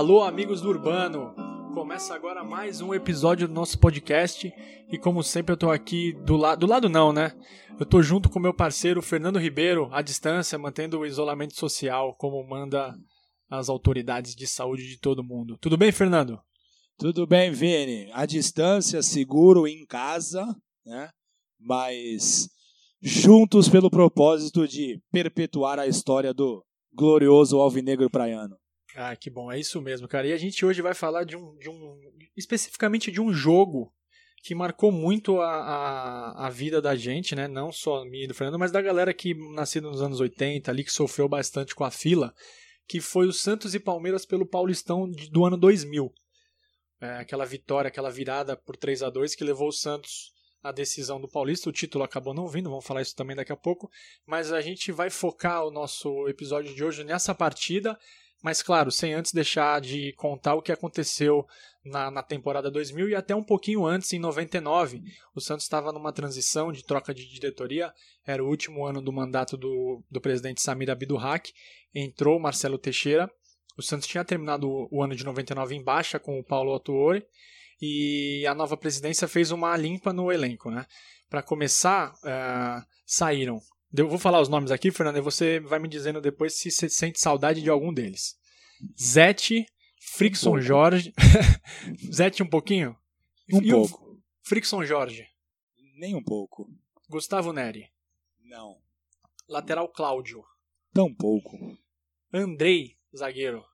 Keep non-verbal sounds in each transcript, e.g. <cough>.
Alô, amigos do Urbano! Começa agora mais um episódio do nosso podcast e como sempre eu tô aqui do lado, do lado não, né? Eu tô junto com meu parceiro Fernando Ribeiro, à distância, mantendo o isolamento social como manda as autoridades de saúde de todo mundo. Tudo bem, Fernando? Tudo bem, Vini. À distância, seguro em casa, né? Mas juntos pelo propósito de perpetuar a história do glorioso alvinegro praiano. Ah, que bom, é isso mesmo, cara. E a gente hoje vai falar de um, de um especificamente de um jogo que marcou muito a, a, a, vida da gente, né? Não só minha e do Fernando, mas da galera que nascida nos anos 80, ali que sofreu bastante com a fila, que foi o Santos e Palmeiras pelo Paulistão de, do ano 2000. É, aquela vitória, aquela virada por 3 a 2 que levou o Santos à decisão do Paulista. O título acabou não vindo, vamos falar isso também daqui a pouco. Mas a gente vai focar o nosso episódio de hoje nessa partida mas, claro, sem antes deixar de contar o que aconteceu na, na temporada 2000 e até um pouquinho antes, em 99. O Santos estava numa transição de troca de diretoria, era o último ano do mandato do, do presidente Samir Abdurrak. Entrou Marcelo Teixeira. O Santos tinha terminado o, o ano de 99 em baixa com o Paulo Autuori e a nova presidência fez uma limpa no elenco. Né? Para começar, uh, saíram eu vou falar os nomes aqui, Fernando, e você vai me dizendo depois se você sente saudade de algum deles. Zete, Frickson um Jorge. <laughs> Zete um pouquinho? Um e pouco. Frickson Jorge. Nem um pouco. Gustavo Neri. Não. Lateral Cláudio. Tão pouco. Andrei, zagueiro.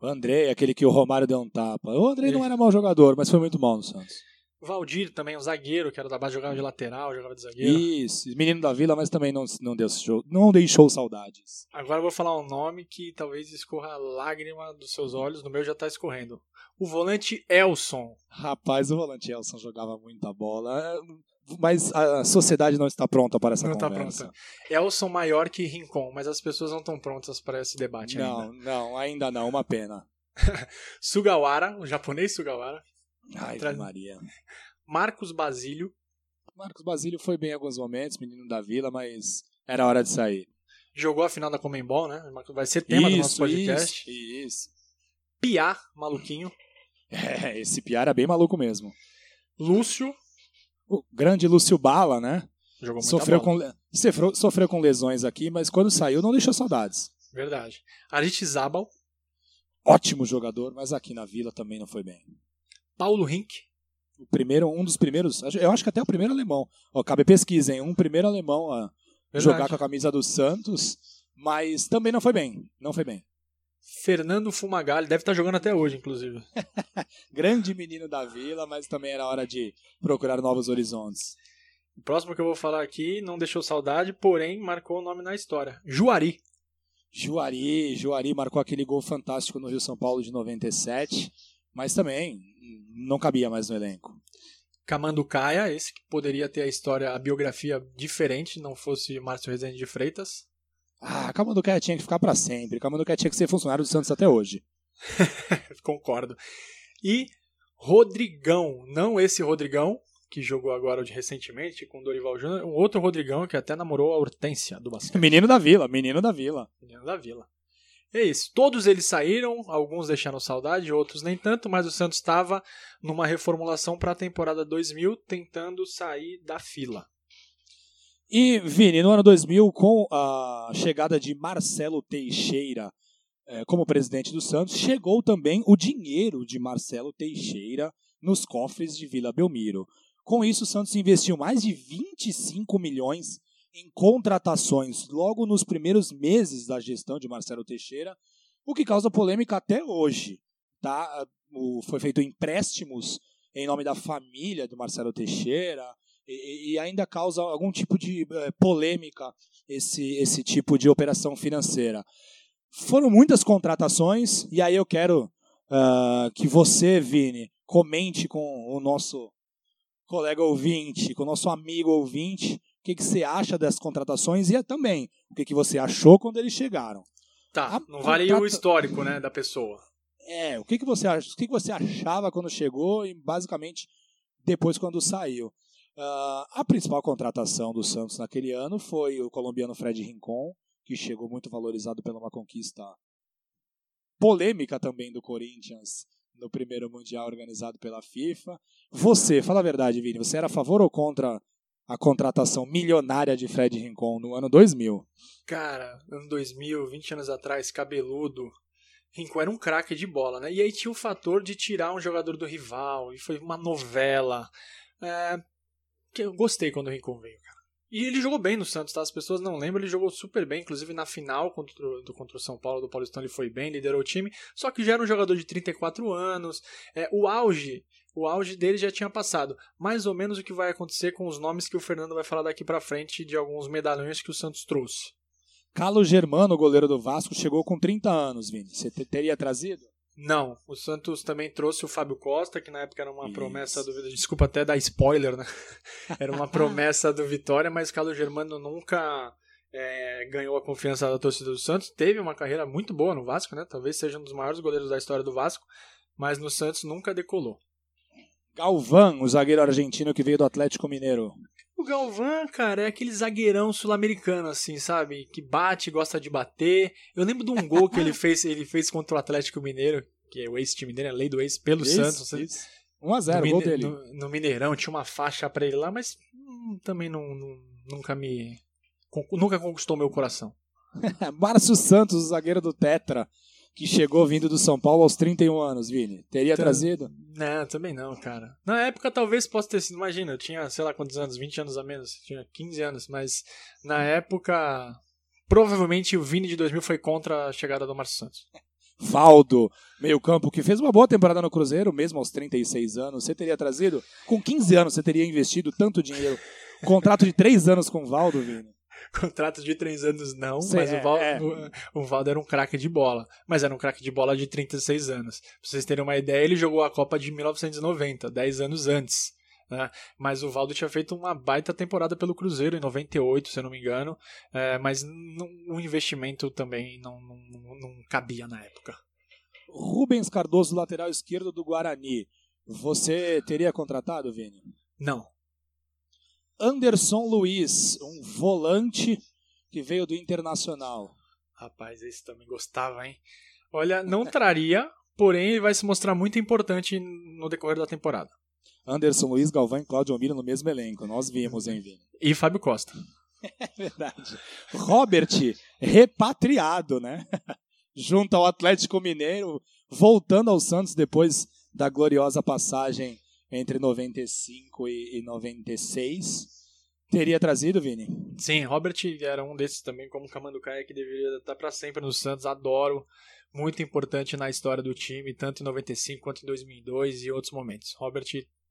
O Andrei, aquele que o Romário deu um tapa. O Andrei não era mau jogador, mas foi muito mal no Santos. Valdir também, um zagueiro, que era da base, jogava de lateral, jogava de zagueiro. Isso, menino da vila, mas também não, não, show, não deixou saudades. Agora eu vou falar um nome que talvez escorra a lágrima dos seus olhos, no meu já tá escorrendo. O volante Elson. Rapaz, o volante Elson jogava muita bola, mas a sociedade não está pronta para essa não conversa. Não está pronta. Elson maior que Rincon, mas as pessoas não estão prontas para esse debate não, ainda. Não, não, ainda não, uma pena. <laughs> Sugawara, o japonês Sugawara. Ai, Tra... Maria. Marcos Basílio. Marcos Basílio foi bem em alguns momentos, menino da vila, mas era hora de sair. Jogou a final da Comembol, né? Vai ser tema isso, do nosso podcast. Isso, isso. Piá, maluquinho. <laughs> É, esse Piá era bem maluco mesmo. Lúcio. O grande Lúcio Bala, né? Jogou muito sofreu com sofreu, sofreu com lesões aqui, mas quando saiu não deixou saudades. Verdade. Zabal. Ótimo jogador, mas aqui na Vila também não foi bem. Paulo Rink. O primeiro, um dos primeiros, eu acho que até o primeiro alemão. Ó, cabe pesquisa, hein? Um primeiro alemão a Verdade. jogar com a camisa do Santos, mas também não foi bem. Não foi bem. Fernando Fumagalli, deve estar jogando até hoje, inclusive. <laughs> Grande menino da vila, mas também era hora de procurar novos horizontes. O próximo que eu vou falar aqui não deixou saudade, porém marcou o nome na história. Juari. Juari, Juari marcou aquele gol fantástico no Rio São Paulo de 97, mas também não cabia mais no elenco. Camanducaia, esse que poderia ter a história, a biografia diferente, não fosse Márcio Rezende de Freitas. Ah, Camanducaia tinha que ficar para sempre. Camanducaia tinha que ser funcionário do Santos até hoje. <laughs> Concordo. E Rodrigão, não esse Rodrigão, que jogou agora de recentemente com o Dorival Júnior, um outro Rodrigão que até namorou a Hortência do basquete. Menino da Vila, menino da Vila. Menino da Vila. É isso. Todos eles saíram, alguns deixaram saudade, outros nem tanto, mas o Santos estava numa reformulação para a temporada 2000, tentando sair da fila. E, Vini, no ano 2000, com a chegada de Marcelo Teixeira eh, como presidente do Santos, chegou também o dinheiro de Marcelo Teixeira nos cofres de Vila Belmiro. Com isso, o Santos investiu mais de 25 milhões em contratações logo nos primeiros meses da gestão de Marcelo Teixeira, o que causa polêmica até hoje. Tá? O, foi feito empréstimos em nome da família do Marcelo Teixeira e, e ainda causa algum tipo de é, polêmica esse, esse tipo de operação financeira. Foram muitas contratações e aí eu quero uh, que você, Vini, comente com o nosso colega ouvinte, com o nosso amigo ouvinte, que, que você acha das contratações e também o que, que você achou quando eles chegaram. Tá, não vale contrata... o histórico né, da pessoa. É, o que, que, você, o que, que você achava quando chegou e basicamente depois quando saiu. Uh, a principal contratação do Santos naquele ano foi o colombiano Fred Rincon, que chegou muito valorizado pela uma conquista polêmica também do Corinthians no primeiro Mundial organizado pela FIFA. Você, fala a verdade, Vini, você era a favor ou contra a contratação milionária de Fred Rincon no ano 2000? Cara, ano 2000, 20 anos atrás, cabeludo. Rincon era um craque de bola, né? E aí tinha o fator de tirar um jogador do rival, e foi uma novela. É, eu gostei quando o Rincon veio, cara. E ele jogou bem no Santos, tá? As pessoas não lembram, ele jogou super bem, inclusive na final contra, do, contra o São Paulo, do Paulistão, ele foi bem, liderou o time, só que já era um jogador de 34 anos, é, o auge, o auge dele já tinha passado. Mais ou menos o que vai acontecer com os nomes que o Fernando vai falar daqui pra frente de alguns medalhões que o Santos trouxe. Carlos Germano, goleiro do Vasco, chegou com 30 anos, Vini. Você teria trazido? Não, o Santos também trouxe o Fábio Costa, que na época era uma Isso. promessa do Desculpa até dar spoiler, né? <laughs> Era uma promessa do Vitória, mas Carlos Germano nunca é, ganhou a confiança da torcida do Santos. Teve uma carreira muito boa no Vasco, né? Talvez seja um dos maiores goleiros da história do Vasco, mas no Santos nunca decolou. Galvão, o zagueiro argentino que veio do Atlético Mineiro. O Galvão, cara, é aquele zagueirão sul-americano, assim, sabe? Que bate, gosta de bater. Eu lembro de um gol que ele <laughs> fez, ele fez contra o Atlético Mineiro, que é o ex-time dele, a lei do ex, pelo isso, Santos. Isso. 1x0, gol dele. No, no, Mineirão, tinha uma faixa pra ele lá, mas hum, também não, não, nunca me. Nunca conquistou meu coração. <laughs> Márcio Santos, o zagueiro do Tetra que chegou vindo do São Paulo aos 31 anos, Vini? Teria então, trazido? Não, também não, cara. Na época talvez possa ter sido, imagina, eu tinha, sei lá quantos anos, 20 anos a menos, tinha 15 anos, mas na época, provavelmente o Vini de 2000 foi contra a chegada do Márcio Santos. Valdo, meio campo, que fez uma boa temporada no Cruzeiro, mesmo aos 36 anos, você teria trazido? Com 15 anos você teria investido tanto dinheiro? Contrato de 3 anos com o Valdo, Vini? <laughs> contrato de três anos não, Sim, mas é, o, Val, é. o, o Valdo era um craque de bola. Mas era um craque de bola de 36 anos. Pra vocês terem uma ideia, ele jogou a Copa de 1990, 10 anos antes. Né? Mas o Valdo tinha feito uma baita temporada pelo Cruzeiro em 98, se eu não me engano. É, mas o investimento também não, não, não cabia na época. Rubens Cardoso, lateral esquerdo do Guarani. Você teria contratado, Vini? Não. Anderson Luiz, um volante que veio do Internacional. Rapaz, esse também gostava, hein? Olha, não traria, porém ele vai se mostrar muito importante no decorrer da temporada. Anderson Luiz, Galvão e Claudio Almiro no mesmo elenco, nós vimos, hein, Vini? E Fábio Costa. <laughs> É verdade. Robert, repatriado, né? <laughs> Junto ao Atlético Mineiro, voltando ao Santos depois da gloriosa passagem entre 95 e, e 96. Teria trazido, Vini? Sim, Robert era um desses também, como Camanducaia, que deveria estar para sempre no Santos. Adoro. Muito importante na história do time, tanto em 95 quanto em 2002 e outros momentos. Robert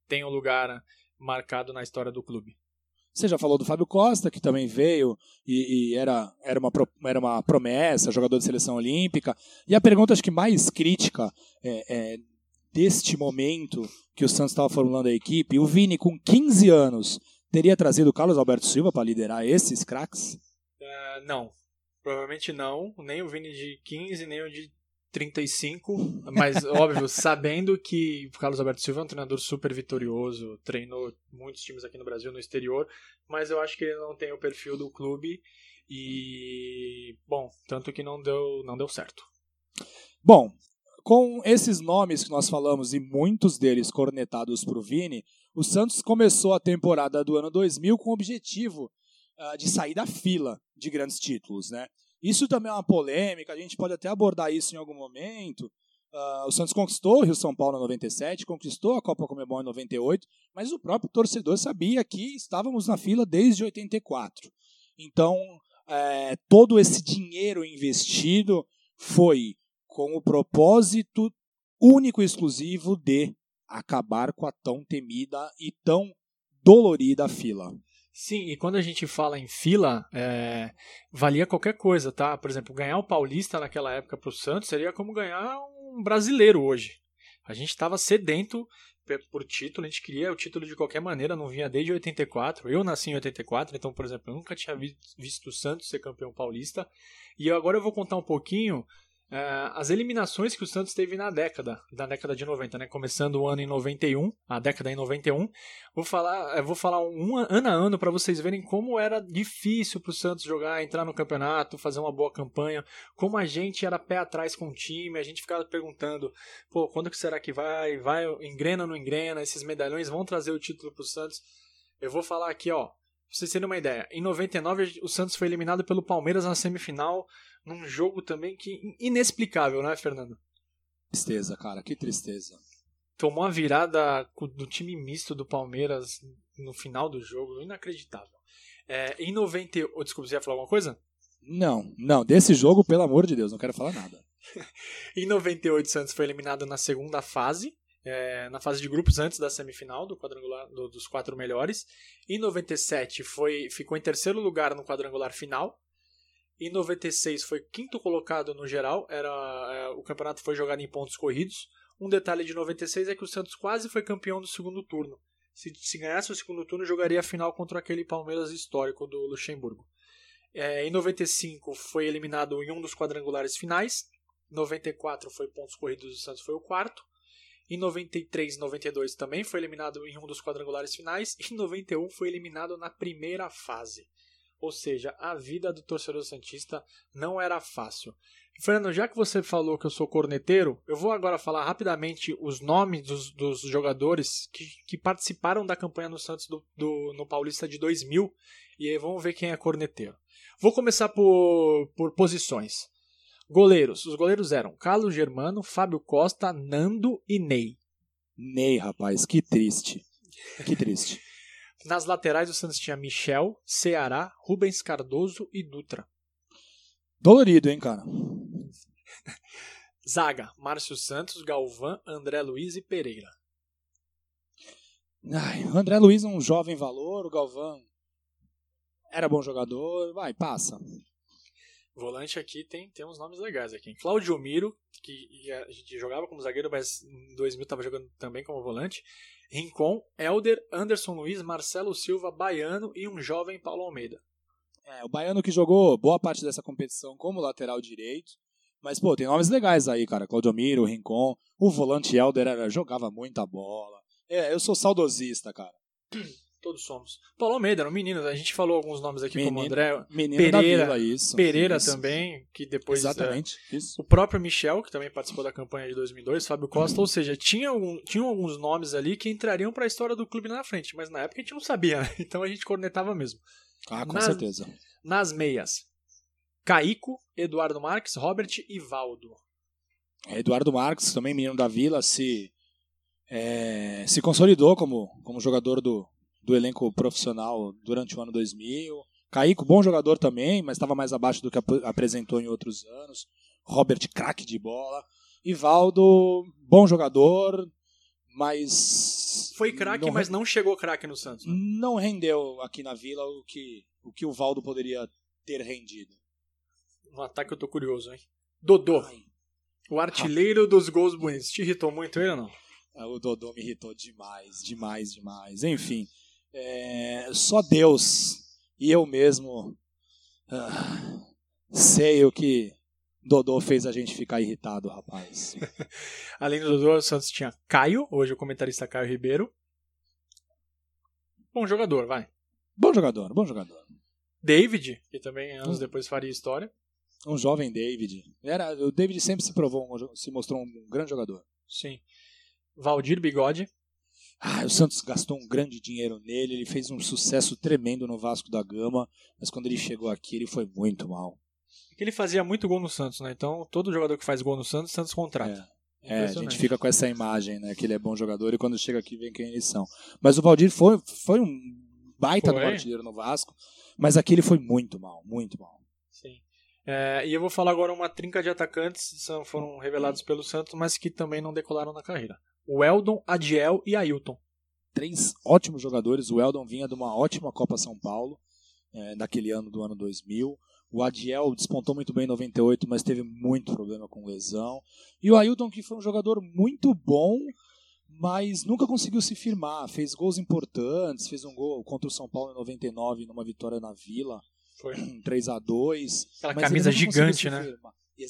tem um lugar marcado na história do clube. Você já falou do Fábio Costa, que também veio e, e, era, era, uma, era uma promessa, jogador de seleção olímpica. E a pergunta, acho que mais crítica é, é deste momento que o Santos estava formulando a equipe, o Vini, com 15 anos, teria trazido o Carlos Alberto Silva para liderar esses craques? Uh, não, provavelmente não. Nem o Vini de 15, nem o de 35. Mas, <laughs> óbvio, sabendo que o Carlos Alberto Silva é um treinador super vitorioso, treinou muitos times aqui no Brasil, no exterior, mas eu acho que ele não tem o perfil do clube e, bom, tanto que não deu, não deu certo. Bom, com esses nomes que nós falamos e muitos deles cornetados para o Vini, o Santos começou a temporada do ano 2000 com o objetivo uh, de sair da fila de grandes títulos. Né? Isso também é uma polêmica, a gente pode até abordar isso em algum momento. Uh, o Santos conquistou o Rio São Paulo em 97, conquistou a Copa Comebol em 98, mas o próprio torcedor sabia que estávamos na fila desde 84. Então, é, todo esse dinheiro investido foi com o propósito único e exclusivo de acabar com a tão temida e tão dolorida fila. Sim, e quando a gente fala em fila, é, valia qualquer coisa, tá? Por exemplo, ganhar o Paulista naquela época para o Santos seria como ganhar um brasileiro hoje. A gente estava sedento por título, a gente queria o título de qualquer maneira, não vinha desde 84. Eu nasci em 84, então, por exemplo, eu nunca tinha visto o Santos ser campeão paulista. E agora eu vou contar um pouquinho as eliminações que o Santos teve na década, na década de 90, né? Começando o ano em 91, a década em 91. Vou falar, vou falar um ano a ano para vocês verem como era difícil para o Santos jogar, entrar no campeonato, fazer uma boa campanha, como a gente era pé atrás com o time, a gente ficava perguntando, pô, quando que será que vai? Vai, engrena ou não engrena? Esses medalhões vão trazer o título para o Santos? Eu vou falar aqui, ó, vocês terem uma ideia. Em 99, o Santos foi eliminado pelo Palmeiras na semifinal num jogo também que inexplicável, né, Fernando? Tristeza, cara, que tristeza. Tomou a virada do time misto do Palmeiras no final do jogo, inacreditável. É, em 90. Oh, desculpa, você ia falar alguma coisa? Não, não, desse jogo, pelo amor de Deus, não quero falar nada. <laughs> em 98, o Santos foi eliminado na segunda fase, é, na fase de grupos antes da semifinal do quadrangular do, dos quatro melhores. Em 97 foi, ficou em terceiro lugar no quadrangular final. Em 96 foi quinto colocado no geral, era é, o campeonato foi jogado em pontos corridos. Um detalhe de 96 é que o Santos quase foi campeão do segundo turno. Se, se ganhasse o segundo turno, jogaria a final contra aquele Palmeiras histórico do Luxemburgo. É, em 95 foi eliminado em um dos quadrangulares finais. 94 foi pontos corridos, o Santos foi o quarto. Em 93 e 92 também foi eliminado em um dos quadrangulares finais. E em 91 foi eliminado na primeira fase. Ou seja, a vida do torcedor Santista não era fácil. Fernando, já que você falou que eu sou corneteiro, eu vou agora falar rapidamente os nomes dos, dos jogadores que, que, participaram da campanha no Santos do, do, no Paulista de 2000 e aí vamos ver quem é corneteiro. Vou começar por, por posições. Goleiros. Os goleiros eram Carlos Germano, Fábio Costa, Nando e Ney. Ney, rapaz, que triste. Que triste. <laughs> Nas laterais, o Santos tinha Michel, Ceará, Rubens Cardoso e Dutra. Dolorido, hein, cara? <laughs> Zaga, Márcio Santos, Galvão, André Luiz e Pereira. Ai, André Luiz é um jovem valor, o Galvão era bom jogador, vai, passa. Volante aqui tem, tem uns nomes legais aqui. Claudio Miro, que a gente jogava como zagueiro, mas em 2000 estava jogando também como volante. Rincon, Elder, Anderson Luiz, Marcelo Silva, Baiano e um jovem Paulo Almeida. É, o Baiano que jogou boa parte dessa competição como lateral direito. Mas, pô, tem nomes legais aí, cara. Claudomiro, Rincon. O volante Elder era, jogava muita bola. É, eu sou saudosista, cara. <clears throat> Todos somos. Paulo Almeida era um menino, a gente falou alguns nomes aqui menino, como André Pereira, Vila, isso, Pereira isso. também, que depois Exatamente, é, isso. o próprio Michel, que também participou da campanha de 2002, Fábio Costa, ou seja, tinha algum, tinham alguns nomes ali que entrariam para a história do clube na frente, mas na época a gente não sabia, né? <laughs> então a gente cornetava mesmo. Ah, com nas, certeza. Nas meias, Caico, Eduardo Marques, Robert e Valdo. Eduardo Marques, também menino da Vila, se é, se consolidou como, como jogador do, do elenco profissional durante o ano 2000. Caico, bom jogador também, mas estava mais abaixo do que ap apresentou em outros anos. Robert, craque de bola. Ivaldo, bom jogador, mas. Foi craque, mas não chegou craque no Santos. Né? Não rendeu aqui na Vila o que o, que o Valdo poderia ter rendido. No ataque eu tô curioso, hein? Dodô. Ai. O artilheiro dos gols bonitos. Te irritou muito ele ou não? Ah, o Dodô me irritou demais, demais, demais. Enfim, é, só Deus e eu mesmo ah, sei o que Dodô fez a gente ficar irritado, rapaz. <laughs> Além do Dodô, o Santos tinha Caio, hoje o comentarista Caio Ribeiro. Bom jogador, vai. Bom jogador, bom jogador. David, que também anos hum. depois faria história. Um jovem David. Era, o David sempre se provou, se mostrou um grande jogador. Sim. Valdir Bigode. Ah, o Santos gastou um grande dinheiro nele, ele fez um sucesso tremendo no Vasco da Gama, mas quando ele chegou aqui ele foi muito mal. É ele fazia muito gol no Santos, né? Então todo jogador que faz gol no Santos, Santos contrata. É. é a gente fica com essa imagem, né? Que ele é bom jogador e quando chega aqui vem quem eles são. Mas o Valdir foi, foi um baita foi. no artilheiro no Vasco, mas aqui ele foi muito mal, muito mal. Sim. É, e eu vou falar agora uma trinca de atacantes, são, foram revelados pelo Santos, mas que também não decolaram na carreira o Eldon, Adiel e Ailton. Três ótimos jogadores. O Eldon vinha de uma ótima Copa São Paulo, é, daquele ano do ano 2000. O Adiel despontou muito bem em 98, mas teve muito problema com lesão. E o Ailton, que foi um jogador muito bom, mas nunca conseguiu se firmar. Fez gols importantes, fez um gol contra o São Paulo em 99, numa vitória na Vila. Foi. <clears throat> 3 a 2 Aquela camisa gigante, né?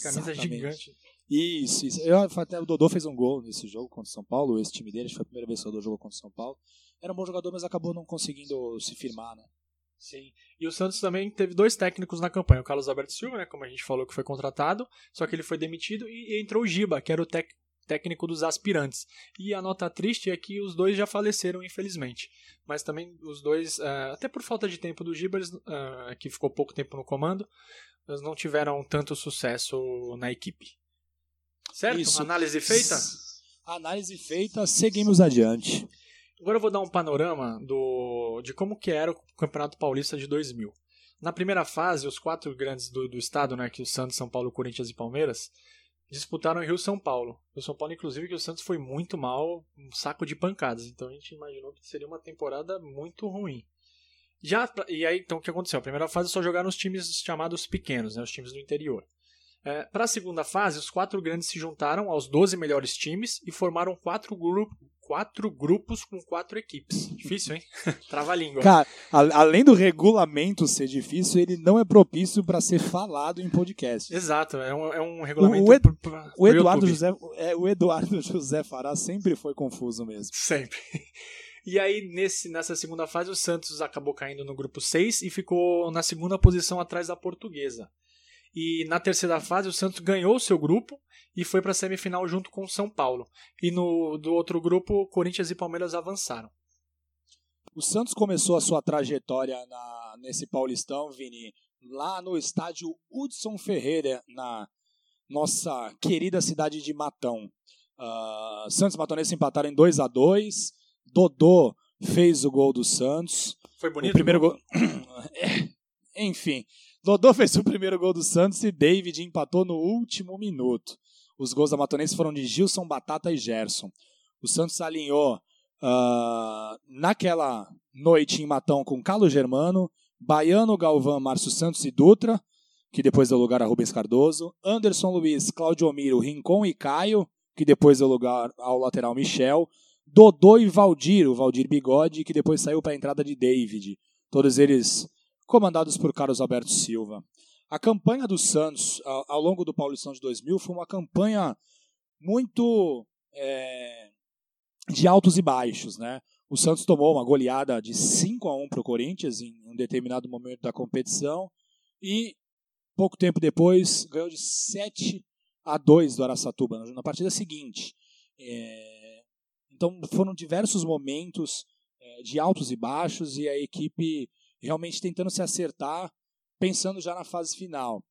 Camisa gigante. Isso, isso. Eu, até o Dodô fez um gol nesse jogo contra o São Paulo, esse time dele, acho que foi a primeira vez que o Dodô jogou contra o São Paulo. Era um bom jogador, mas acabou não conseguindo se firmar, né? Sim. E o Santos também teve dois técnicos na campanha. O Carlos Alberto Silva, né, como a gente falou que foi contratado, só que ele foi demitido e entrou o Giba, que era o técnico dos aspirantes. E a nota triste é que os dois já faleceram, infelizmente. Mas também os dois, uh, até por falta de tempo do Giba, uh, que ficou pouco tempo no comando, eles não tiveram tanto sucesso na equipe. Certo? Isso. Análise feita? Análise feita, seguimos adiante. Agora eu vou dar um panorama do, de como que era o Campeonato Paulista de 2000. Na primeira fase, os quatro grandes do, do estado, né, que o Santos, São Paulo, Corinthians e Palmeiras, disputaram em Rio São Paulo. O São Paulo, inclusive, que o Santos foi muito mal, um saco de pancadas. Então a gente imaginou que seria uma temporada muito ruim. Já e aí, então o que aconteceu? A primeira fase só jogaram os times chamados pequenos, né, os times do interior. É, Para a segunda fase, os quatro grandes se juntaram aos 12 melhores times e formaram quatro, gru quatro grupos com quatro equipes. Difícil, hein? <laughs> Trava a língua. Cara, a, além do regulamento ser difícil, ele não é propício para ser falado em podcast. Exato, é um, é um regulamento. O, Ed, o Eduardo José, é, o Eduardo <laughs> José Fará sempre foi confuso mesmo. Sempre. <laughs> E aí, nesse, nessa segunda fase, o Santos acabou caindo no grupo 6 e ficou na segunda posição atrás da portuguesa. E na terceira fase, o Santos ganhou o seu grupo e foi para a semifinal junto com o São Paulo. E no do outro grupo, Corinthians e Palmeiras avançaram. O Santos começou a sua trajetória na, nesse Paulistão, Vini, lá no estádio Hudson Ferreira, na nossa querida cidade de Matão. Uh, Santos e Matonense empataram em 2 a 2 Dodô fez o gol do Santos. Foi bonito? O primeiro gol. <clears throat> Enfim, Dodô fez o primeiro gol do Santos e David empatou no último minuto. Os gols da Matonense foram de Gilson, Batata e Gerson. O Santos alinhou uh, naquela noite em Matão com Carlos Germano, Baiano, Galvão, Márcio Santos e Dutra, que depois deu lugar a Rubens Cardoso, Anderson Luiz, Claudio Miro, Rincon e Caio, que depois deu lugar ao lateral Michel, Dodô e Valdir, o Valdir Bigode, que depois saiu para a entrada de David. Todos eles comandados por Carlos Alberto Silva. A campanha do Santos ao, longo do Paulistão de 2000 foi uma campanha muito é, de altos e baixos, né? O Santos tomou uma goleada de 5 a 1 para o Corinthians em um determinado momento da competição e pouco tempo depois ganhou de 7 a 2 do Araçatuba na partida seguinte. É, então foram diversos momentos é, de altos e baixos e a equipe realmente tentando se acertar, pensando já na fase final.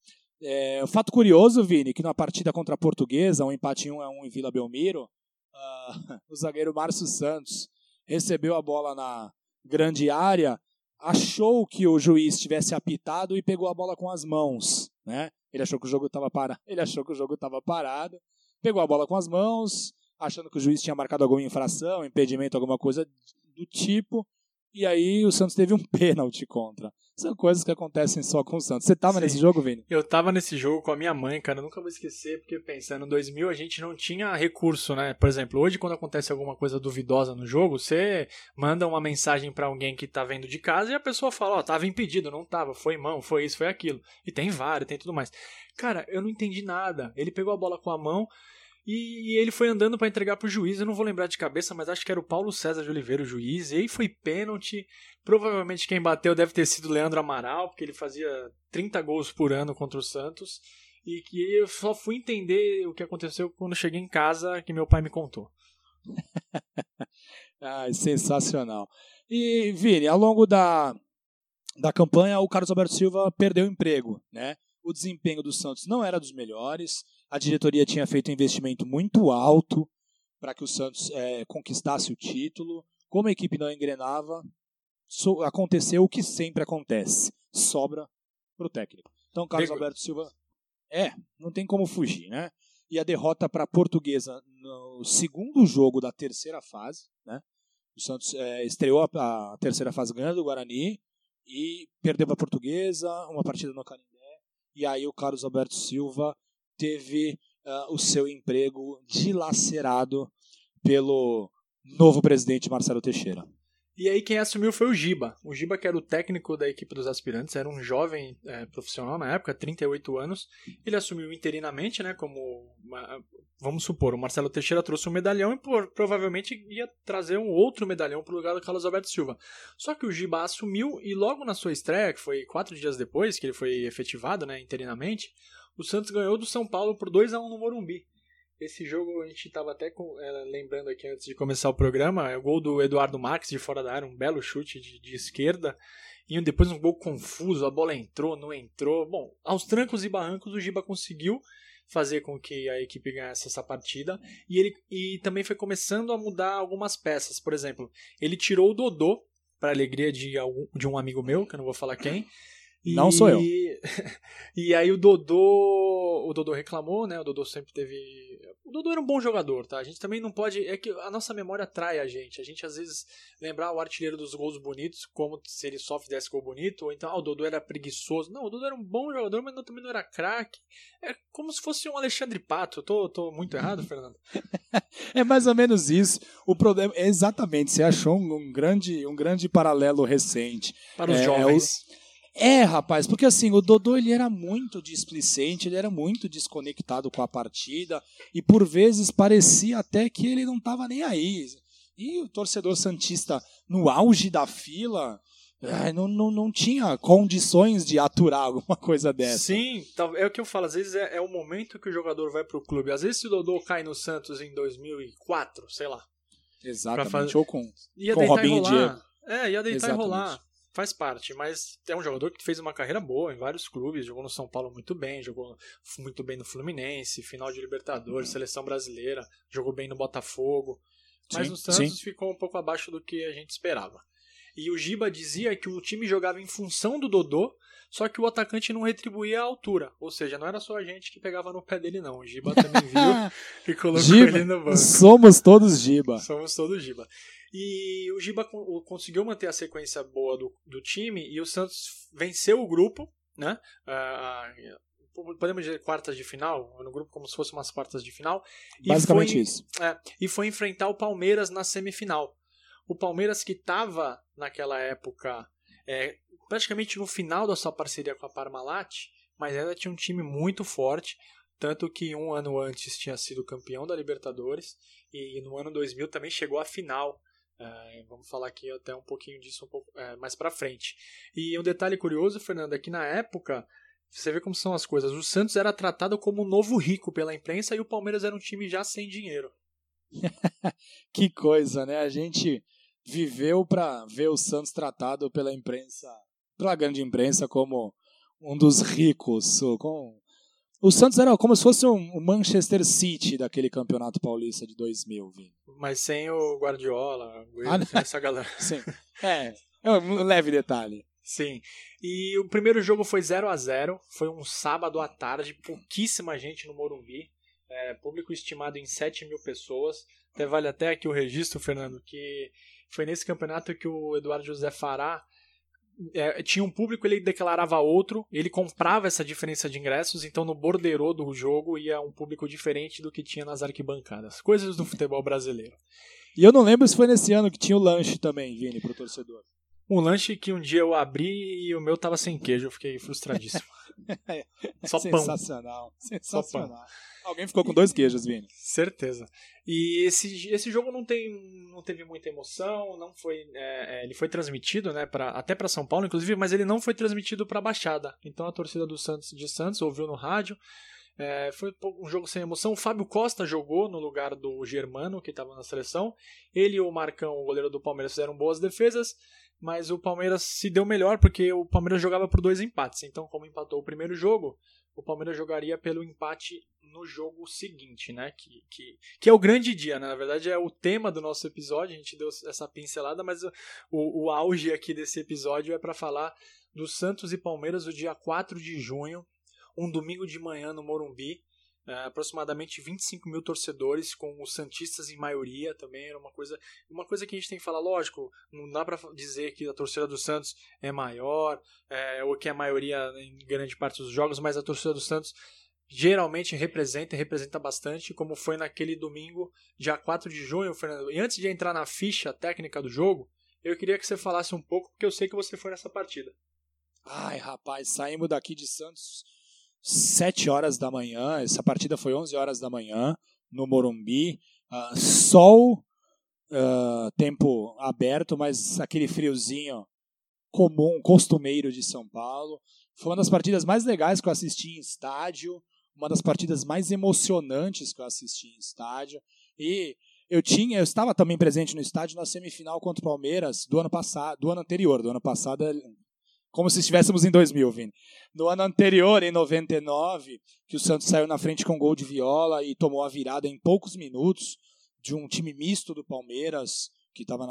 É, fato curioso, Vini, que na partida contra a Portuguesa, um empate 1 um a 1 em Vila Belmiro, uh, <laughs> o zagueiro Márcio Santos recebeu a bola na grande área, achou que o juiz tivesse apitado e pegou a bola com as mãos, né? Ele achou que o jogo estava parado, ele achou que o jogo estava parado, pegou a bola com as mãos, achando que o juiz tinha marcado alguma infração, impedimento, alguma coisa do tipo, e aí o Santos teve um <laughs> pênalti contra. São coisas que acontecem só com o Santos. Você tava Sim. nesse jogo, Vini? Eu tava nesse jogo com a minha mãe, cara. Eu nunca vou esquecer, porque pensando, em 2000 a gente não tinha recurso, né? Por exemplo, hoje quando acontece alguma coisa duvidosa no jogo, você manda uma mensagem para alguém que tá vendo de casa e a pessoa fala, ó, oh, tava impedido, não tava, foi mão, foi isso, foi aquilo. E tem vários, tem tudo mais. Cara, eu não entendi nada. Ele pegou a bola com a mão, e, ele foi andando para entregar pro juiz, eu não vou lembrar de cabeça, mas acho que era o Paulo César de Oliveira o juiz, e aí foi pênalti. Provavelmente quem bateu deve ter sido Leandro Amaral, porque ele fazia 30 gols por ano contra o Santos. E que eu só fui entender o que aconteceu quando cheguei em casa, que meu pai me contou. <laughs> ah, sensacional. E, Vini, ao longo da, da campanha, o Carlos Alberto Silva perdeu o emprego, né? O desempenho do Santos não era dos melhores. A diretoria tinha feito um investimento muito alto para que o Santos é, conquistasse o título. Como a equipe não engrenava, so, aconteceu o que sempre acontece: sobra para o técnico. Então, Carlos. Alberto Silva. É, não tem como fugir, né? E a derrota para a Portuguesa no segundo jogo da terceira fase, né? O Santos é, estreou a, a, terceira fase ganhando do Guarani e perdeu para a Portuguesa, uma partida no Canindé. E aí o Carlos Alberto Silva teve uh, o seu emprego dilacerado pelo novo presidente Marcelo Teixeira. E aí quem assumiu foi o Giba. O Giba que era o técnico da equipe dos aspirantes, era um jovem é, profissional na época, 38 anos. Ele assumiu interinamente, né, como uma, vamos supor, o Marcelo Teixeira trouxe um medalhão e por, provavelmente ia trazer um outro medalhão para o lugar do Carlos Alberto Silva. Só que o Giba assumiu e logo na sua estreia, que foi quatro dias depois que ele foi efetivado, né, interinamente, o Santos ganhou do São Paulo por 2 a 1 no Morumbi. Esse jogo a gente estava até com, é, lembrando aqui antes de começar o programa, é o gol do Eduardo Marques de fora da área, um belo chute de, de esquerda. E depois um gol confuso, a bola entrou, não entrou. Bom, aos trancos e barrancos o Giba conseguiu fazer com que a equipe ganhasse essa partida. E ele e também foi começando a mudar algumas peças. Por exemplo, ele tirou o Dodô, para alegria de, algum, de um amigo meu, que eu não vou falar quem. E, não sou eu. <laughs> E aí o Dodô, o Dodô reclamou, né? O Dodô sempre teve o Dodô era um bom jogador, tá? A gente também não pode. É que a nossa memória atrai a gente. A gente às vezes lembrar o artilheiro dos gols bonitos, como se ele só fizesse gol bonito, ou então, ah, o Dodô era preguiçoso. Não, o Dodô era um bom jogador, mas também não era craque. É como se fosse um Alexandre Pato. Eu tô, tô muito errado, <laughs> Fernando? é mais ou menos isso. O problema é exatamente, você achou um, um grande, um grande paralelo recente. Para os é, jovens. Os é, rapaz, porque assim, o Dodô ele era muito displicente, ele era muito desconectado com a partida e por vezes parecia até que ele não estava nem aí. E o torcedor santista no auge da fila não, não, não tinha condições de aturar <laughs> alguma coisa dessa. Sim, é o que eu falo, às vezes é, é o momento que o jogador vai pro clube. Às vezes se o Dodô cai no Santos em 2004, sei lá. Exatamente, fazer... ou com, ia com Robinho e Diego. É, ia deitar Exatamente. e rolar faz parte, mas é um jogador que fez uma carreira boa em vários clubes, jogou no São Paulo muito bem, jogou muito bem no Fluminense, final de Libertadores, uhum. seleção brasileira, jogou bem no Botafogo, mas sim, no Santos sim. ficou um pouco abaixo do que a gente esperava. E o Giba dizia que o time jogava em função do Dodô, só que o atacante não retribuía a altura. Ou seja, não era só a gente que pegava no pé dele, não. O Giba também viu <laughs> e colocou Giba, ele no banco. Somos todos Giba. Somos todos Giba. E o Giba conseguiu manter a sequência boa do, do time e o Santos venceu o grupo, né? Uh, podemos dizer quartas de final, no grupo como se fosse umas quartas de final. Basicamente foi, isso. É, e foi enfrentar o Palmeiras na semifinal. O Palmeiras que estava naquela época é, praticamente no final da sua parceria com a Parmalat, mas ainda tinha um time muito forte, tanto que um ano antes tinha sido campeão da Libertadores e no ano 2000 também chegou à final é, vamos falar aqui até um pouquinho disso um pouco é, mais para frente. E um detalhe curioso, Fernando, é que na época, você vê como são as coisas. O Santos era tratado como um novo rico pela imprensa e o Palmeiras era um time já sem dinheiro. <laughs> que coisa, né? A gente viveu para ver o Santos tratado pela imprensa, pela grande imprensa, como um dos ricos, com o Santos era como se fosse um Manchester City daquele campeonato paulista de 2000, Vini. Mas sem o Guardiola, ah, essa galera. <laughs> Sim. É, é um leve detalhe. Sim. E o primeiro jogo foi 0 a 0 Foi um sábado à tarde, pouquíssima gente no Morumbi. É, público estimado em 7 mil pessoas. Até vale até aqui o registro, Fernando, que foi nesse campeonato que o Eduardo José Fará é, tinha um público, ele declarava outro, ele comprava essa diferença de ingressos, então no borderô do jogo ia um público diferente do que tinha nas arquibancadas. Coisas do futebol brasileiro. E eu não lembro se foi nesse ano que tinha o lanche também, Vini, pro torcedor. Um lanche que um dia eu abri e o meu tava sem queijo, eu fiquei frustradíssimo. <laughs> Só pão. Sensacional. Sensacional. Pão. Alguém ficou com dois queijos, Vini. Certeza. E esse, esse jogo não, tem, não teve muita emoção, não foi. É, é ele foi transmitido, né, pra, até para São Paulo, inclusive, mas ele não foi transmitido para Baixada. Então a torcida do Santos de Santos ouviu no rádio. É, foi um jogo sem emoção. O Fábio Costa jogou no lugar do Germano, que estava na seleção. Ele e o Marcão, o goleiro do Palmeiras, fizeram boas defesas, mas o Palmeiras se deu melhor porque o Palmeiras jogava por dois empates. Então, como empatou o primeiro jogo, o Palmeiras jogaria pelo empate no jogo seguinte, né? Que, que, que é o grande dia, né? Na verdade, é o tema do nosso episódio. A gente deu essa pincelada, mas o, o auge aqui desse episódio é para falar do Santos e Palmeiras, o dia 4 de junho, um domingo de manhã no Morumbi. É, aproximadamente 25 mil torcedores, com os Santistas em maioria também. Era uma coisa, uma coisa que a gente tem que falar, lógico, não dá para dizer que a torcida do Santos é maior, é, ou que a maioria em grande parte dos jogos, mas a torcida do Santos geralmente representa representa bastante, como foi naquele domingo, dia 4 de junho, Fernando. E antes de entrar na ficha técnica do jogo, Eu queria que você falasse um pouco, porque eu sei que você foi nessa partida. Ai, rapaz, saímos daqui de Santos 7 horas da manhã. Essa partida foi 11 horas da manhã, no Morumbi. Uh, sol, uh, tempo aberto, mas aquele friozinho comum, costumeiro de São Paulo. Foi uma das partidas mais legais que eu assisti em estádio, uma das partidas mais emocionantes que eu assisti em estádio. E eu tinha, eu estava também presente no estádio na semifinal contra o Palmeiras do ano passado, do ano anterior, do ano passado, como se estivéssemos em 2000, Vini. No ano anterior, em 99, que o Santos saiu na frente com gol de Viola e tomou a virada em poucos minutos de um time misto do Palmeiras, que estava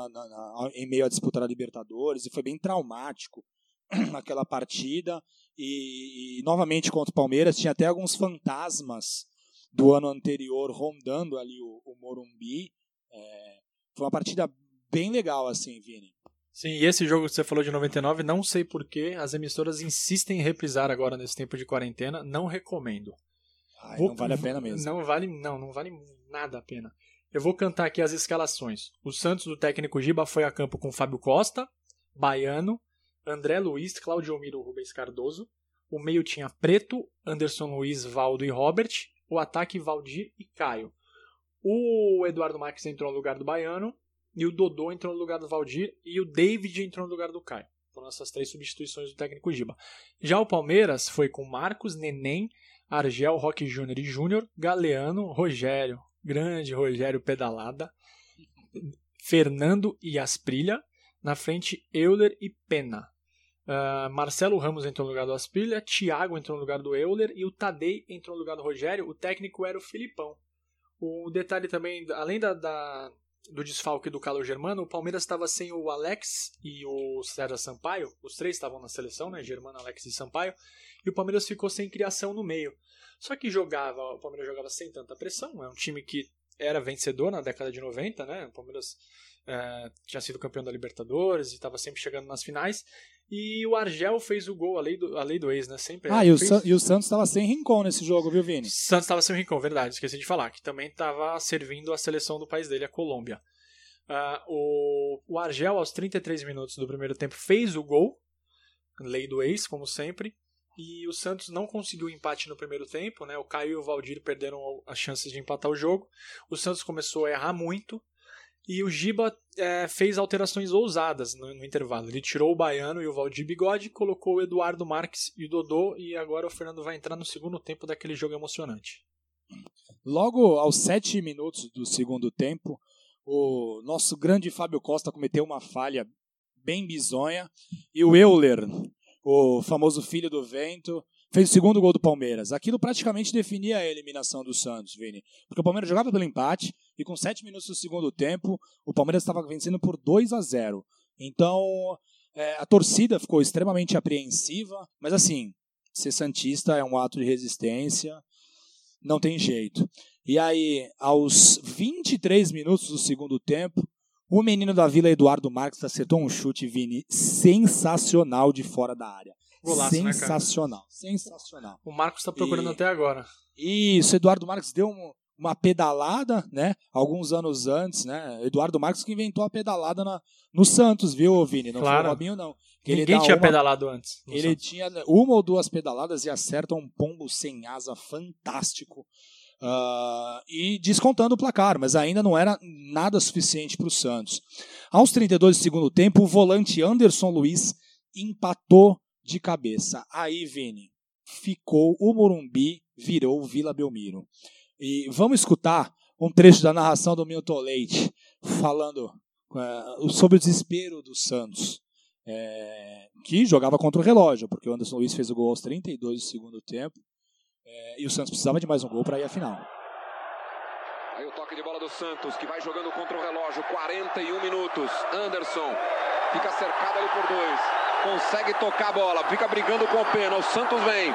em meio à disputa da Libertadores, e foi bem traumático <clears throat> naquela partida. E, e, novamente contra o Palmeiras, tinha até alguns fantasmas do ano anterior rondando ali o, o Morumbi. É, foi uma partida bem legal, assim, Vini. Sim, e esse jogo que você falou de 99, não sei porquê, as emissoras insistem em reprisar agora nesse tempo de quarentena, não recomendo. Ai, vou, não vale a pena mesmo. Não vale, não, não vale nada a pena. Eu vou cantar aqui as escalações. O Santos do técnico Giba foi a campo com Fábio Costa, Baiano, André Luiz, Claudio Miro, Rubens Cardoso. O meio tinha Preto, Anderson Luiz, Valdo e Robert. O ataque Valdir e Caio. O Eduardo Marques entrou no lugar do Baiano e o Dodô entrou no lugar do Valdir e o David entrou no lugar do Caio. Foram essas três substituições do técnico Giba. Já o Palmeiras foi com Marcos, Neném, Argel, Roque Júnior e Júnior, Galeano, Rogério, grande Rogério Pedalada, Fernando e Asprilha, na frente Euler e Pena. Uh, Marcelo Ramos entrou no lugar do Asprilha, Thiago entrou no lugar do Euler e o Tadei entrou no lugar do Rogério. O técnico era o Filipão. O detalhe também, além da, da do desfalque do Carlos Germano, o Palmeiras estava sem o Alex e o César Sampaio, os três estavam na seleção, né, Germano, Alex e Sampaio, e o Palmeiras ficou sem criação no meio. Só que jogava, o Palmeiras jogava sem tanta pressão, é um time que era vencedor na década de 90, né, o Palmeiras é, tinha sido campeão da Libertadores e estava sempre chegando nas finais, e o Argel fez o gol, a lei do, a lei do ex, né? Sempre. Ah, e o, fez... e o Santos estava sem Rincon nesse jogo, viu, Vini? Santos estava sem Rincon, verdade, esqueci de falar, que também estava servindo a seleção do país dele, a Colômbia. Uh, o, o Argel, aos 33 minutos do primeiro tempo, fez o gol, lei do ex, como sempre. E o Santos não conseguiu empate no primeiro tempo, né? O Caio e o Valdir perderam as chances de empatar o jogo. O Santos começou a errar muito e o Giba é, fez alterações ousadas no, no, intervalo. Ele tirou o Baiano e o Valdir Bigode, colocou o Eduardo Marques e o Dodô, e agora o Fernando vai entrar no segundo tempo daquele jogo emocionante. Logo aos sete minutos do segundo tempo, o nosso grande Fábio Costa cometeu uma falha bem bizonha e o Euler, o famoso filho do vento, fez o segundo gol do Palmeiras. Aquilo praticamente definia a eliminação do Santos, Vini. Porque o Palmeiras jogava pelo empate e com sete minutos do segundo tempo, o Palmeiras estava vencendo por 2 a 0. Então, é, a torcida ficou extremamente apreensiva, mas assim, ser Santista é um ato de resistência, não tem jeito. E aí, aos 23 minutos do segundo tempo, o menino da Vila Eduardo Marques acertou um chute, Vini, sensacional de fora da área. Golaço, né, sensacional, né, sensacional. O Marcos está procurando e, até agora. Isso, Eduardo Marques deu um, uma pedalada, né? Alguns anos antes, né? Eduardo Marques que inventou a pedalada na, no Santos, viu, Vini? Não claro. foi o Robinho, não. Que Ninguém tinha uma, pedalado antes. Ele Santos. tinha uma ou duas pedaladas e acerta um pombo sem asa fantástico. Uh, e descontando o placar, mas ainda não era nada suficiente para o Santos. Aos 32 do segundo tempo, o volante Anderson Luiz empatou de cabeça. Aí, Vini, ficou o Morumbi, virou Vila Belmiro. E vamos escutar um trecho da narração do Milton Leite falando uh, sobre o desespero do Santos, é, que jogava contra o relógio, porque o Anderson Luiz fez o gol aos 32 do segundo tempo é, e o Santos precisava de mais um gol para ir à final. Aí o toque de bola do Santos, que vai jogando contra o relógio, 41 minutos. Anderson fica cercado ali por dois consegue tocar a bola, fica brigando com o Pena, o Santos vem,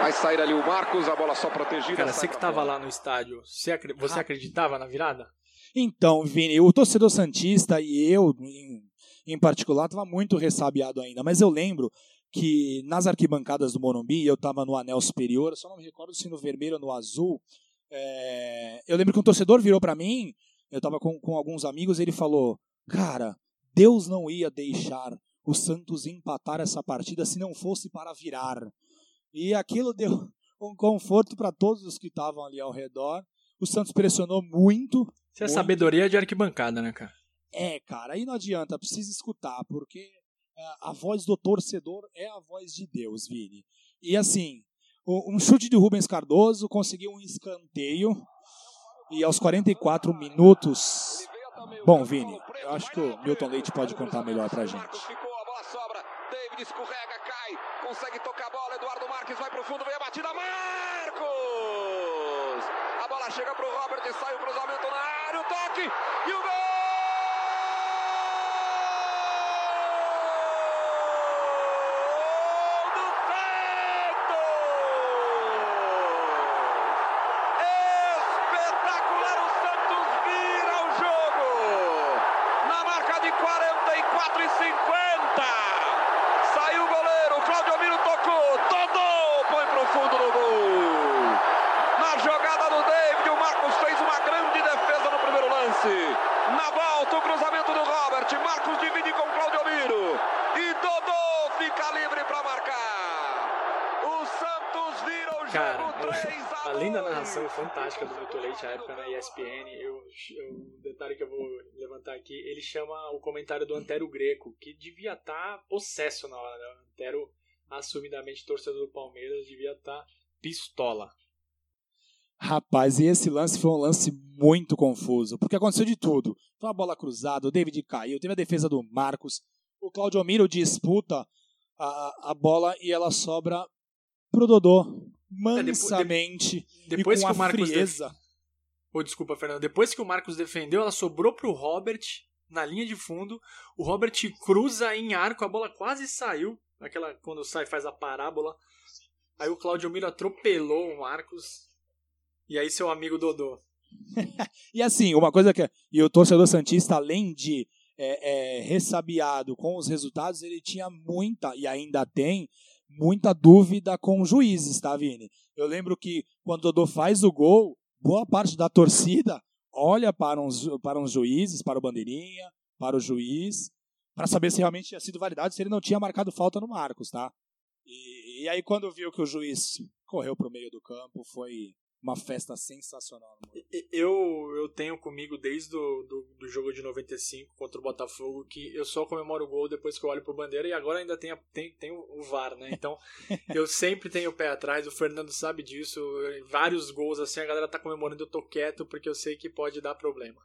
vai sair ali o Marcos, a bola só protegida. Cara, você que estava lá no estádio, você acreditava na virada? Então, Vini, o torcedor Santista e eu, em, em particular, estava muito ressabiado ainda, mas eu lembro que nas arquibancadas do Morumbi, eu estava no anel superior, só não me recordo se no vermelho ou no azul, é, eu lembro que um torcedor virou para mim, eu estava com, com alguns amigos, e ele falou, cara, Deus não ia deixar o Santos empatar essa partida se não fosse para virar. E aquilo deu <laughs> um conforto para todos os que estavam ali ao redor. O Santos pressionou muito. Isso é sabedoria de arquibancada, né, cara? É, cara, aí não adianta, precisa escutar, porque é, a voz do torcedor é a voz de Deus, Vini. E assim, um chute de Rubens Cardoso conseguiu um escanteio e aos 44 minutos. Bom, Vini, eu acho que o Milton Leite pode contar melhor pra gente. Escorrega, cai, consegue tocar a bola. Eduardo Marques vai pro fundo, vem a batida. Marcos! A bola chega pro Robert e sai o cruzamento na área, o toque e o gol! Narração fantástica do Milton Leite na época na ESPN. Eu, eu, um detalhe que eu vou levantar aqui, ele chama o comentário do Antero Greco, que devia estar tá possesso na hora. Né? O Antero, assumidamente torcedor do Palmeiras, devia estar tá pistola. Rapaz, e esse lance foi um lance muito confuso, porque aconteceu de tudo. Foi uma bola cruzada, o David caiu, teve a defesa do Marcos, o Claudio Miro disputa a, a bola e ela sobra pro Dodô mansamente é, depois, depois, e com que o Marcos frieza. Def... Oh, desculpa, Fernando. Depois que o Marcos defendeu, ela sobrou pro Robert na linha de fundo. O Robert cruza em arco, a bola quase saiu. Aquela quando sai faz a parábola. Aí o Claudio Miro atropelou o Marcos. E aí seu amigo Dodô. <laughs> e assim, uma coisa que. E o torcedor Santista, além de é, é, ressabiado com os resultados, ele tinha muita, e ainda tem, muita dúvida com juízes, tá, Vini? Eu lembro que quando o Dodô faz o gol, boa parte da torcida olha para uns, para uns juízes, para o bandeirinha, para o juiz, para saber se realmente tinha sido validado, se ele não tinha marcado falta no Marcos, tá? E, e aí quando viu que o juiz correu para o meio do campo, foi uma festa sensacional. Eu, eu tenho comigo desde do, do, do, jogo de 95 contra o Botafogo que eu só comemoro o gol depois que eu olho pro bandeira e agora ainda tem, tem, tem o VAR, né? Então <laughs> eu sempre tenho o pé atrás, o Fernando sabe disso. Vários gols assim, a galera tá comemorando, eu tô quieto porque eu sei que pode dar problema.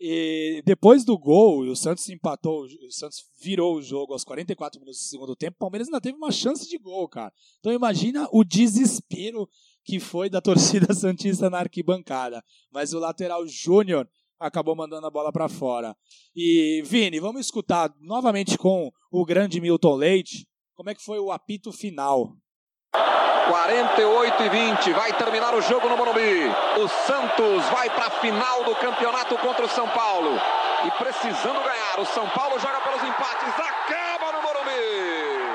E depois do gol, o Santos empatou, o Santos virou o jogo aos 44 minutos do segundo tempo. O Palmeiras ainda teve uma chance de gol, cara. Então imagina o desespero que foi da torcida <laughs> Santista na arquibancada. Mas o lateral Júnior acabou mandando a bola para fora. E, Vini, vamos escutar novamente com o grande Milton Leite como é que foi o apito final. 48 e 20, vai terminar o jogo no Morumbi. O Santos vai para a final do campeonato contra o São Paulo. E precisando ganhar, o São Paulo joga pelos empates, acaba no Morumbi.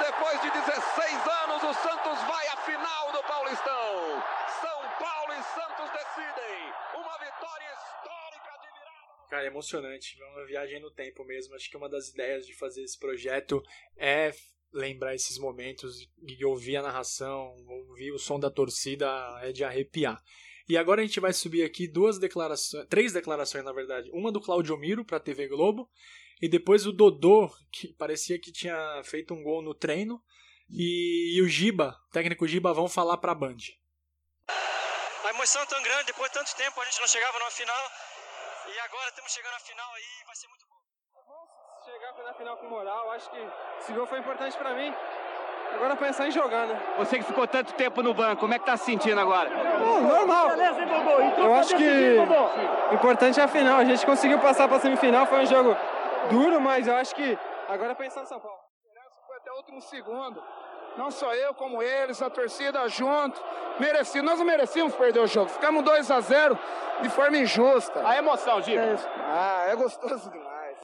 Depois de 16 anos, o Santos vai à final do São Paulo e Santos decidem. Uma vitória histórica de virada. Cara, é emocionante. É uma viagem no tempo mesmo. Acho que uma das ideias de fazer esse projeto é lembrar esses momentos e ouvir a narração, ouvir o som da torcida é de arrepiar. E agora a gente vai subir aqui duas declarações, três declarações na verdade. Uma do Claudio Miro para a TV Globo e depois o Dodô, que parecia que tinha feito um gol no treino, e, e o Giba, o técnico Giba, vão falar para a Band. A emoção é tão grande, depois de tanto tempo a gente não chegava numa final, e agora estamos chegando na final aí, vai ser muito bom. É bom chegar na final com moral, acho que esse gol foi importante para mim. Agora pensar em jogar, né? Você que ficou tanto tempo no banco, como é que tá se sentindo agora? normal. Eu acho que o importante é a final. A gente conseguiu passar para a semifinal, foi um jogo duro, mas eu acho que agora é pensar em São Paulo. Último segundo. Não só eu, como eles, a torcida junto. Merecido. Nós não merecíamos perder o jogo. Ficamos 2 a 0 de forma injusta. A emoção, Gil. É ah, é gostoso demais.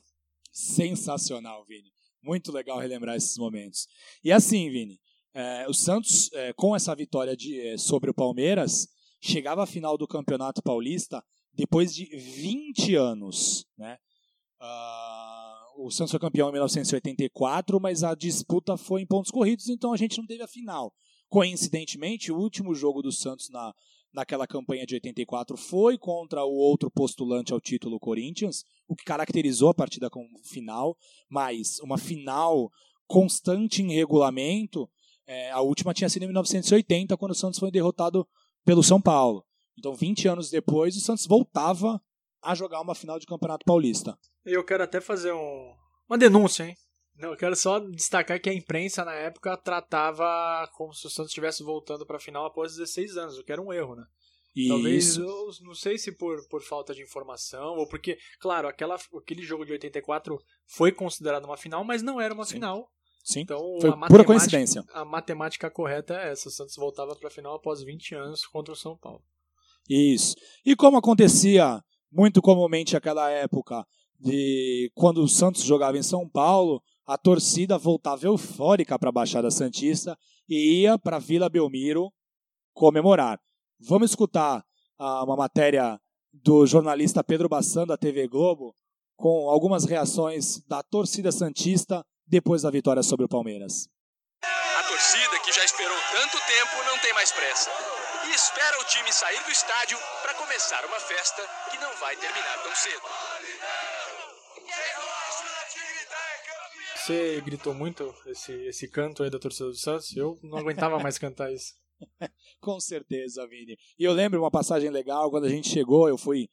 Sensacional, Vini. Muito legal relembrar esses momentos. E assim, Vini, é, o Santos, é, com essa vitória de, é, sobre o Palmeiras, chegava à final do Campeonato Paulista depois de 20 anos. Né? Uh, o Santos foi campeão em 1984, mas a disputa foi em pontos corridos, então a gente não teve a final. Coincidentemente, o último jogo do Santos na, naquela campanha de 84 foi contra o outro postulante ao título Corinthians, o que caracterizou a partida como final, mas uma final constante em regulamento. É, a última tinha sido em 1980, quando o Santos foi derrotado pelo São Paulo. Então, 20 anos depois, o Santos voltava a jogar uma final de Campeonato Paulista. Eu quero até fazer um, uma denúncia, hein? Não, eu quero só destacar que a imprensa na época tratava como se o Santos estivesse voltando para a final após 16 anos, o que era um erro, né? Isso. Talvez, eu não sei se por, por falta de informação, ou porque, claro, aquela, aquele jogo de 84 foi considerado uma final, mas não era uma Sim. final. Sim, Então, foi a pura coincidência. A matemática correta é essa: o Santos voltava para a final após 20 anos contra o São Paulo. Isso. E como acontecia muito comumente naquela época, de quando o Santos jogava em São Paulo, a torcida voltava eufórica para a Baixada Santista e ia para Vila Belmiro comemorar. Vamos escutar ah, uma matéria do jornalista Pedro Bassan da TV Globo com algumas reações da torcida santista depois da vitória sobre o Palmeiras. Já esperou tanto tempo, não tem mais pressa. E espera o time sair do estádio para começar uma festa que não vai terminar tão cedo. Você gritou muito esse, esse canto aí da torcida do Santos? Eu não aguentava mais cantar isso. <laughs> Com certeza, Vini. E eu lembro uma passagem legal, quando a gente chegou, eu fui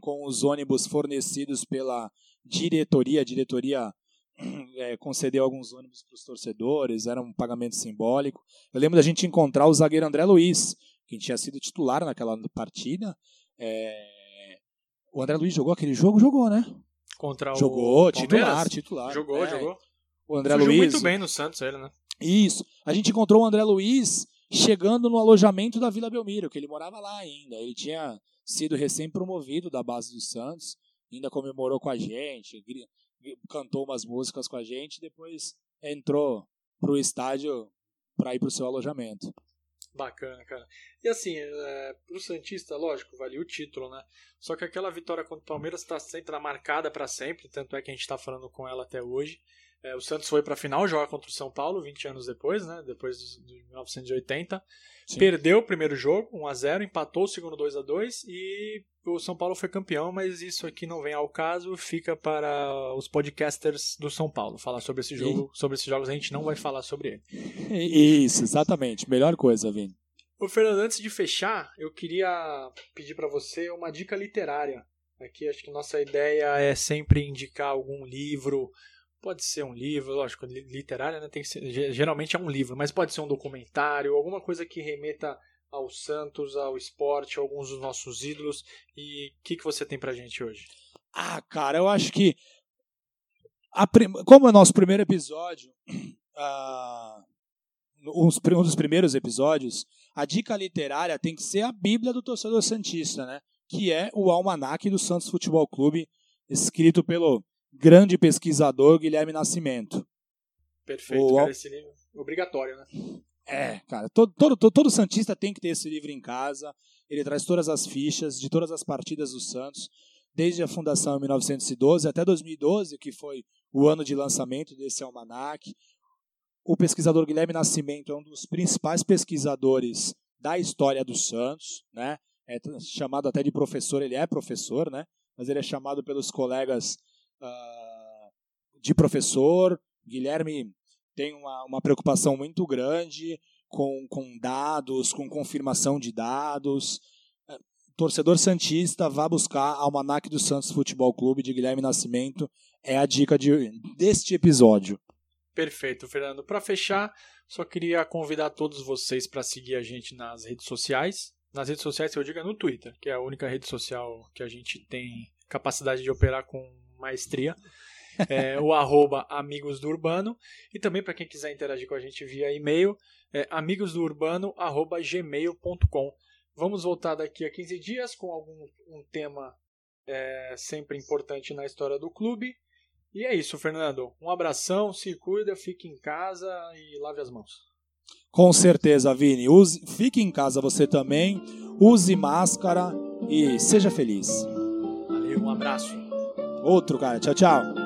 com os ônibus fornecidos pela diretoria, a diretoria <clears throat> é, concedeu alguns ônibus para os torcedores, era um pagamento simbólico. Eu lembro da gente encontrar o zagueiro André Luiz, que tinha sido titular naquela partida. É... O André Luiz jogou aquele jogo? Jogou, né? Contra jogou, o titular, Palmeiras? titular. Jogou, É. jogou. O André Surgiu Luiz. muito bem no Santos, ele, né? Isso. A gente encontrou o André Luiz chegando no alojamento da Vila Belmiro, que ele morava lá ainda. Ele tinha sido recém-promovido da base do Santos, ainda comemorou com a gente, cantou umas músicas com a gente, depois entrou pro estádio para ir pro seu alojamento. Bacana, cara. E assim, é, pro Santista, lógico, valia o título, né? Só que aquela vitória contra o Palmeiras tá sempre tá marcada para sempre, tanto é que a gente tá falando com ela até hoje. É, o Santos foi pra final jogar contra o São Paulo 20 anos depois, né? Depois de 1980. Sim. Perdeu o primeiro jogo, 1 a 0 empatou o segundo 2 a 2 e o São Paulo foi campeão, mas isso aqui não vem ao caso, fica para os podcasters do São Paulo falar sobre esse jogo. Sobre esses jogos a gente não vai falar sobre ele. Isso, exatamente. Melhor coisa, Vini. Ô Fernando, antes de fechar, eu queria pedir para você uma dica literária. Aqui acho que nossa ideia é sempre indicar algum livro. Pode ser um livro, lógico, li- literária, né? Tem ser- ge- geralmente é um livro, mas pode ser um documentário, alguma coisa que remeta ao Santos, ao esporte, a alguns dos nossos ídolos. E o que, que você tem pra gente hoje? Ah, cara, eu acho que. prim- Como é o nosso primeiro episódio, <clears throat> pri- um dos primeiros episódios, a dica literária tem que ser a Bíblia do torcedor Santista, né? Que é o Almanaque do Santos Futebol Clube, escrito pelo grande pesquisador Guilherme Nascimento. Perfeito, O- cara, esse livro. Obrigatório, né? É, cara, todo, todo, todo, todo Santista tem que ter esse livro em casa. Ele traz todas as fichas de todas as partidas do Santos, desde a fundação em 1912 até 2012, que foi o ano de lançamento desse almanac. O pesquisador Guilherme Nascimento é um dos principais pesquisadores da história do Santos, né? É chamado até de professor, ele é professor, né? Mas ele é chamado pelos colegas ah, de professor. Guilherme tem uma, uma preocupação muito grande com, com dados, com confirmação de dados. É, Torcedor Santista, vá buscar Almanac do Santos Futebol Clube de Guilherme Nascimento. É a dica de, deste episódio. Perfeito, Fernando. Para fechar, só queria convidar todos vocês para seguir a gente nas redes sociais. Nas redes sociais, eu digo é no Twitter, que é a única rede social que a gente tem capacidade de operar com maestria. É o <laughs> arroba Amigos do Urbano. E também para quem quiser interagir com a gente via e-mail, é amigosdourbano.gmail.com. Vamos voltar daqui a 15 dias com algum um tema é, sempre importante na história do clube. E é isso, Fernando. Um abração, se cuida, fique em casa e lave as mãos. Com certeza, Vini. Use, fique em casa você também. Use máscara e seja feliz. Valeu, um abraço. Outro, cara. Tchau, tchau.